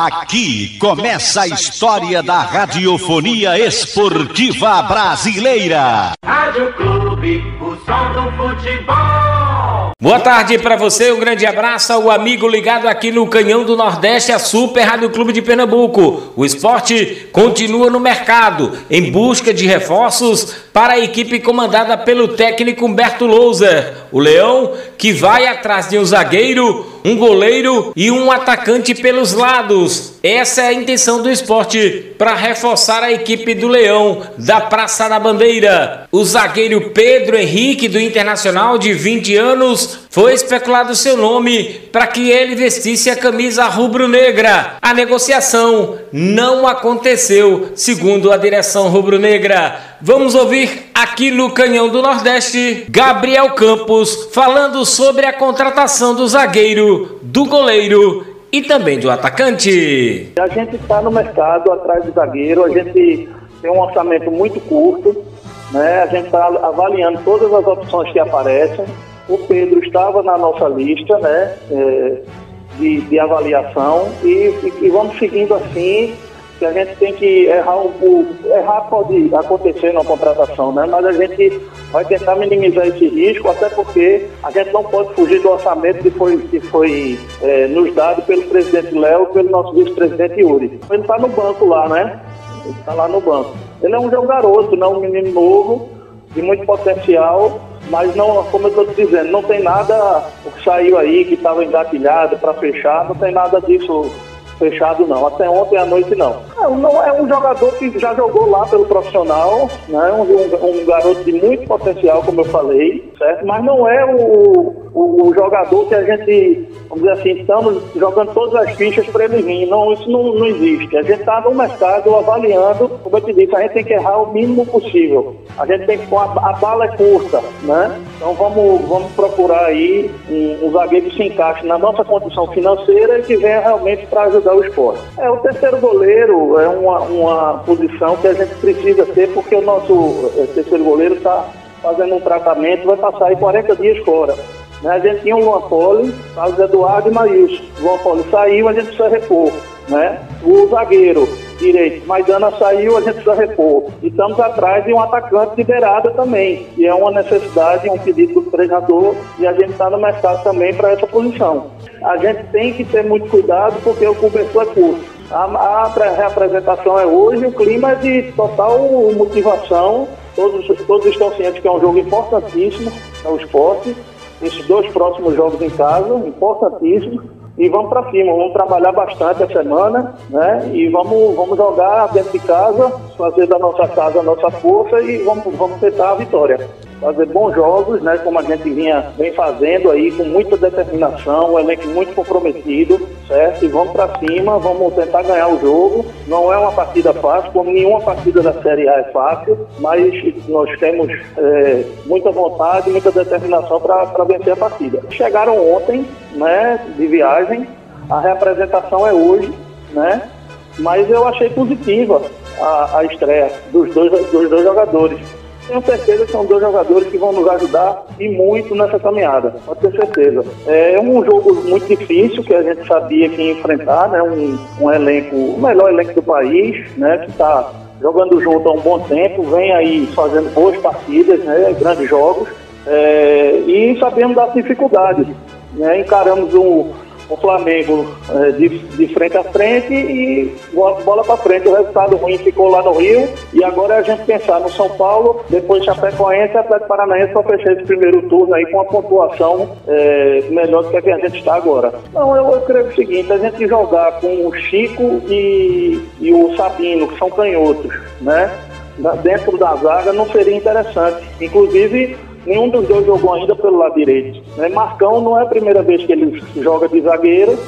Aqui começa a história da radiofonia esportiva brasileira. Rádio Clube, o som do futebol. Boa tarde para você, um grande abraço ao amigo ligado aqui no Canhão do Nordeste, a Super Rádio Clube de Pernambuco. O esporte continua no mercado, em busca de reforços para a equipe comandada pelo técnico Humberto Louser. O Leão, que vai atrás de um zagueiro, um goleiro e um atacante pelos lados. Essa é a intenção do esporte para reforçar a equipe do Leão da Praça da Bandeira. O zagueiro Pedro Henrique do Internacional de 20 anos foi especulado seu nome para que ele vestisse a camisa rubro-negra. A negociação não aconteceu, segundo a direção rubro-negra. Vamos ouvir aqui no Canhão do Nordeste Gabriel Campos falando sobre a contratação do zagueiro, do goleiro e também do atacante. A gente está no mercado atrás do zagueiro, a gente tem um orçamento muito curto, né? a gente está avaliando todas as opções que aparecem. O Pedro estava na nossa lista né? É, de, de, avaliação e, e, e vamos seguindo assim que a gente tem que errar um pouco. Errar pode acontecer na contratação, né? Mas a gente vai tentar minimizar esse risco, até porque a gente não pode fugir do orçamento que foi, que foi é, nos dado pelo presidente Léo e pelo nosso vice-presidente Yuri. Ele está no banco lá, né? Ele está lá no banco. Ele é um jogo garoto, não um menino novo, de muito potencial, mas não, como eu estou dizendo, não tem nada o que saiu aí que estava engatilhado para fechar, não tem nada disso fechado não. Até ontem à noite não. É, não é um jogador que já jogou lá pelo profissional, né? Um, um, um, garoto de muito potencial, como eu falei, certo? Mas não é o, o, jogador que a gente, vamos dizer assim, estamos jogando todas as fichas para ele vir. Não, isso não, não existe. A gente está no mercado avaliando, como eu te disse, a gente tem que errar o mínimo possível. A gente tem que, a, a bala é curta, né? Então vamos, vamos procurar aí um, um zagueiro que se encaixe na nossa condição financeira e que venha realmente para ajudar o esporte. É, o terceiro goleiro é uma, uma posição que a gente precisa ter porque o nosso é, terceiro goleiro está fazendo um tratamento, vai passar aí 40 dias fora. Né? A gente tinha o Luan Poli, Carlos Eduardo e Maílson. O Luan Poli saiu, a gente precisa repor. Né? O zagueiro direito, Maidana saiu, a gente precisa repor. E estamos atrás de um atacante de beirada também, que é uma necessidade, um pedido do treinador, e a gente está no mercado também para essa posição. A gente tem que ter muito cuidado porque o cobertor é curto. A, a reapresentação é hoje, o clima é de total motivação. Todos, todos estão cientes que é um jogo importantíssimo para o esporte. Esses dois próximos jogos em casa, importantíssimos e vamos para cima, vamos trabalhar bastante a semana, né? E vamos, vamos jogar dentro de casa, fazer da nossa casa a nossa força e vamos, vamos tentar a vitória fazer bons jogos, né, como a gente vinha vem fazendo aí com muita determinação, um elenco muito comprometido, certo? E vamos para cima, vamos tentar ganhar o jogo. Não é uma partida fácil, como nenhuma partida da Série A é fácil, mas nós temos é, muita vontade, muita determinação para vencer a partida. Chegaram ontem, né, de viagem. A representação é hoje, né? Mas eu achei positiva a, a estreia dos dois, dos dois jogadores tenho certeza que são dois jogadores que vão nos ajudar e muito nessa caminhada, pode ter certeza. É um jogo muito difícil que a gente sabia que ia enfrentar, né? Um, um elenco, o melhor elenco do país, né? Que está jogando junto há um bom tempo, vem aí fazendo boas partidas, né? Grandes jogos. É, e sabemos das dificuldades. Né? Encaramos um, o Flamengo é, de, de, frente a frente e bola para frente. O resultado ruim ficou lá no Rio e agora é a gente pensar no São Paulo, depois Chapecoense e Atlético Paranaense para fechar esse primeiro turno aí com uma pontuação é, melhor do que a que a gente está agora. Não, eu, eu creio o seguinte, a gente jogar com o Chico e, e o Sabino, que são canhotos, né? Dentro da zaga não seria interessante. Inclusive, Nenhum dos dois jogou ainda pelo lado direito. Né? Marcão não é a primeira vez que ele joga de zagueiro,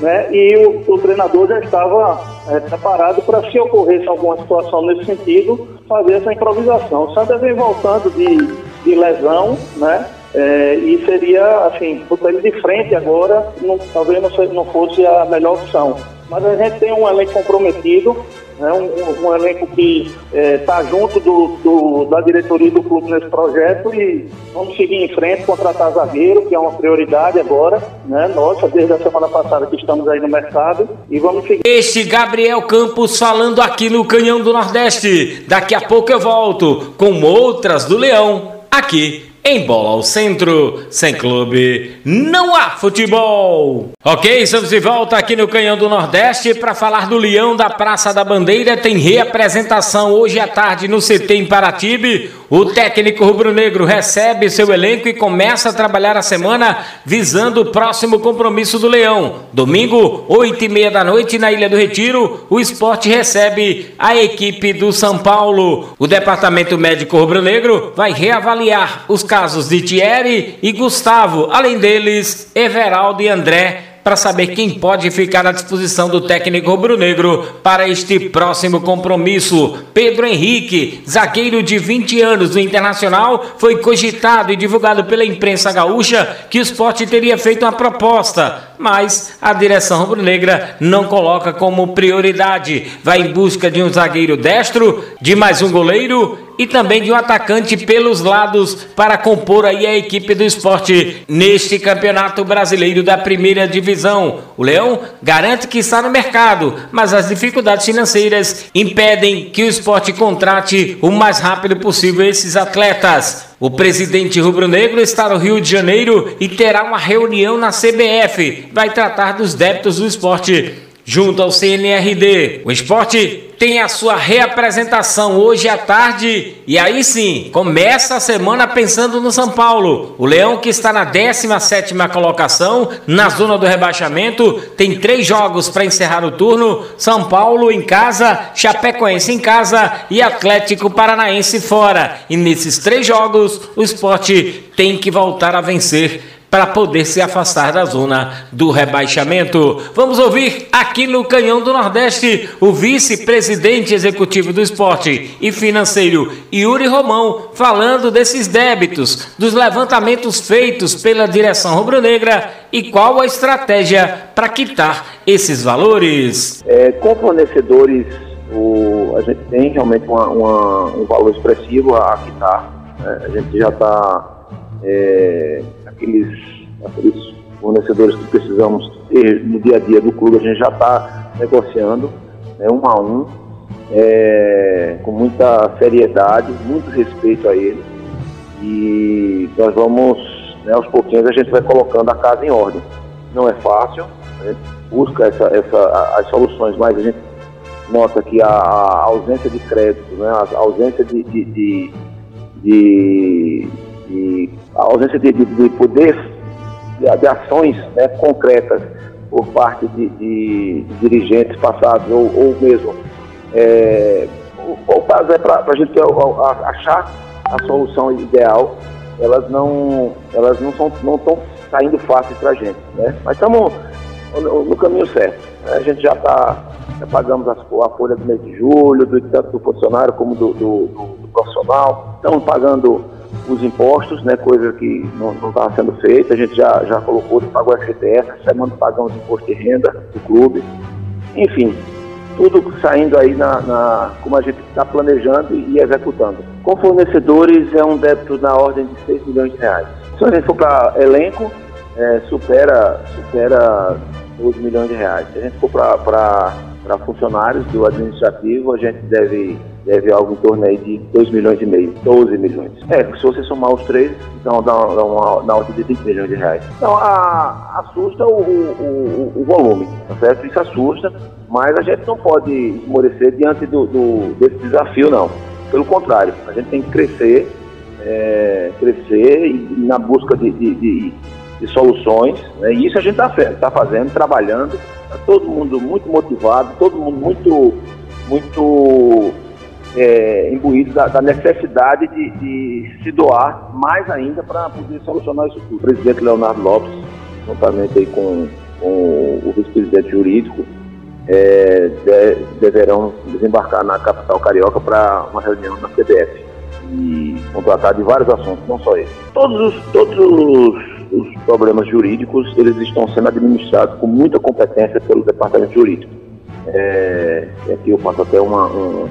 né? E o, o treinador já estava é, preparado para, se ocorresse alguma situação nesse sentido, fazer essa improvisação. O Sanders vem voltando de, de lesão, né? É, e seria, assim, botar ele de frente agora, não, talvez não, não fosse a melhor opção. Mas a gente tem um elenco comprometido, né, um, um, elenco que está é, junto do, do, da diretoria do clube nesse projeto e vamos seguir em frente, contratar zagueiro, que é uma prioridade agora, né, nossa, desde a semana passada que estamos aí no mercado, e vamos seguir. Este Gabriel Campos falando aqui no Canhão do Nordeste. Daqui a pouco eu volto com outras do Leão, aqui em Bola ao Centro, sem clube, não há futebol. Ok, estamos de volta aqui no Canhão do Nordeste para falar do Leão da Praça da Bandeira. Tem reapresentação hoje à tarde no CT em Paratibe. O técnico rubro-negro recebe seu elenco e começa a trabalhar a semana visando o próximo compromisso do Leão. Domingo, oito e meia da noite, na Ilha do Retiro, o esporte recebe a equipe do São Paulo. O departamento médico rubro-negro vai reavaliar os casos de Thierry e Gustavo, além deles, Everaldo e André para saber quem pode ficar à disposição do técnico rubro-negro para este próximo compromisso. Pedro Henrique, zagueiro de 20 anos do Internacional, foi cogitado e divulgado pela imprensa gaúcha que o esporte teria feito uma proposta, mas a direção rubro-negra não coloca como prioridade. Vai em busca de um zagueiro destro, de mais um goleiro e também de um atacante pelos lados para compor aí a equipe do esporte neste campeonato brasileiro da primeira divisão. O Leão garante que está no mercado, mas as dificuldades financeiras impedem que o esporte contrate o mais rápido possível esses atletas. O presidente rubro-negro está no Rio de Janeiro e terá uma reunião na CBF. Vai tratar dos débitos do esporte junto ao CNRD. O esporte tem a sua reapresentação hoje à tarde e aí sim, começa a semana pensando no São Paulo. O Leão que está na 17ª colocação, na zona do rebaixamento, tem três jogos para encerrar o turno, São Paulo em casa, Chapecoense em casa e Atlético Paranaense fora. E nesses três jogos, o esporte tem que voltar a vencer para poder se afastar da zona do rebaixamento. Vamos ouvir aqui no Canhão do Nordeste o vice-presidente executivo do esporte e financeiro Yuri Romão falando desses débitos, dos levantamentos feitos pela direção rubro-negra e qual a estratégia para quitar esses valores. É, com fornecedores, o, a gente tem realmente uma, uma, um valor expressivo a quitar. Né? A gente já está é, aqueles, aqueles fornecedores que precisamos ter no dia a dia do clube, a gente já está negociando né, um a um, é, com muita seriedade, muito respeito a ele. E nós vamos, né, aos pouquinhos, a gente vai colocando a casa em ordem. Não é fácil, a gente busca essa, essa, as soluções, mas a gente nota que a, a ausência de crédito, né, a ausência de, de, de, de de a ausência de, de, de poder de, de ações né, concretas por parte de, de dirigentes passados ou, ou mesmo é, o, caso é para a gente achar a solução ideal. Elas não elas não são não estão saindo fáceis para a gente né? Mas estamos no, no, caminho certo. A gente já está já pagamos as, a folha do mês de julho do, tanto do funcionário como do, do, do profissional. Estamos pagando os impostos, né, coisa que não estava sendo feita. A gente já, já colocou, pagou a FGTS, semana pagamos imposto de renda do clube. Enfim, tudo saindo aí na, na como a gente está planejando e executando. Com fornecedores é um débito na ordem de 6 milhões de reais. Se a gente for para elenco, é, supera, supera 12 milhões de reais. Se a gente for para funcionários do administrativo, a gente deve deve algo em torno aí de 2 milhões e meio, 12 milhões. É, se você somar os três, então dá, uma, na ordem de 20 milhões de reais. Então a, assusta o, o, o, volume, tá certo? Isso assusta, mas a gente não pode esmorecer diante do, do desse desafio, não. Pelo contrário, a gente tem que crescer, é, crescer e, e, na busca de, de, de, de soluções, né? e isso a gente está tá fazendo, trabalhando, tá todo mundo muito motivado, todo mundo muito, muito é, imbuídos da, da necessidade de, de, se doar mais ainda para poder solucionar isso tudo. O presidente Leonardo Lopes, juntamente aí com, com o vice-presidente jurídico, é, de, deverão desembarcar na capital carioca para uma reunião na CBF e vão tratar de vários assuntos, não só esse. Todos os, todos os os problemas jurídicos eles estão sendo administrados com muita competência pelo departamento jurídico. É, aqui eu faço até uma, um,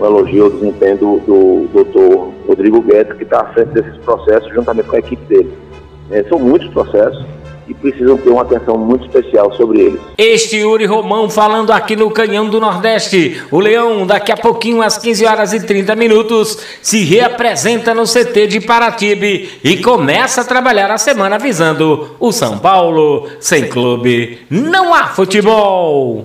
um elogio ao desempenho do, do doutor Rodrigo Guedes, que está à frente desses processos juntamente com a equipe dele. É, são muitos processos, e precisam ter uma atenção muito especial sobre eles. Este Yuri Romão falando aqui no Canhão do Nordeste. O Leão, daqui a pouquinho, às 15 horas e 30 minutos, se reapresenta no CT de Paratibe e começa a trabalhar a semana visando o São Paulo. Sem clube, não há futebol.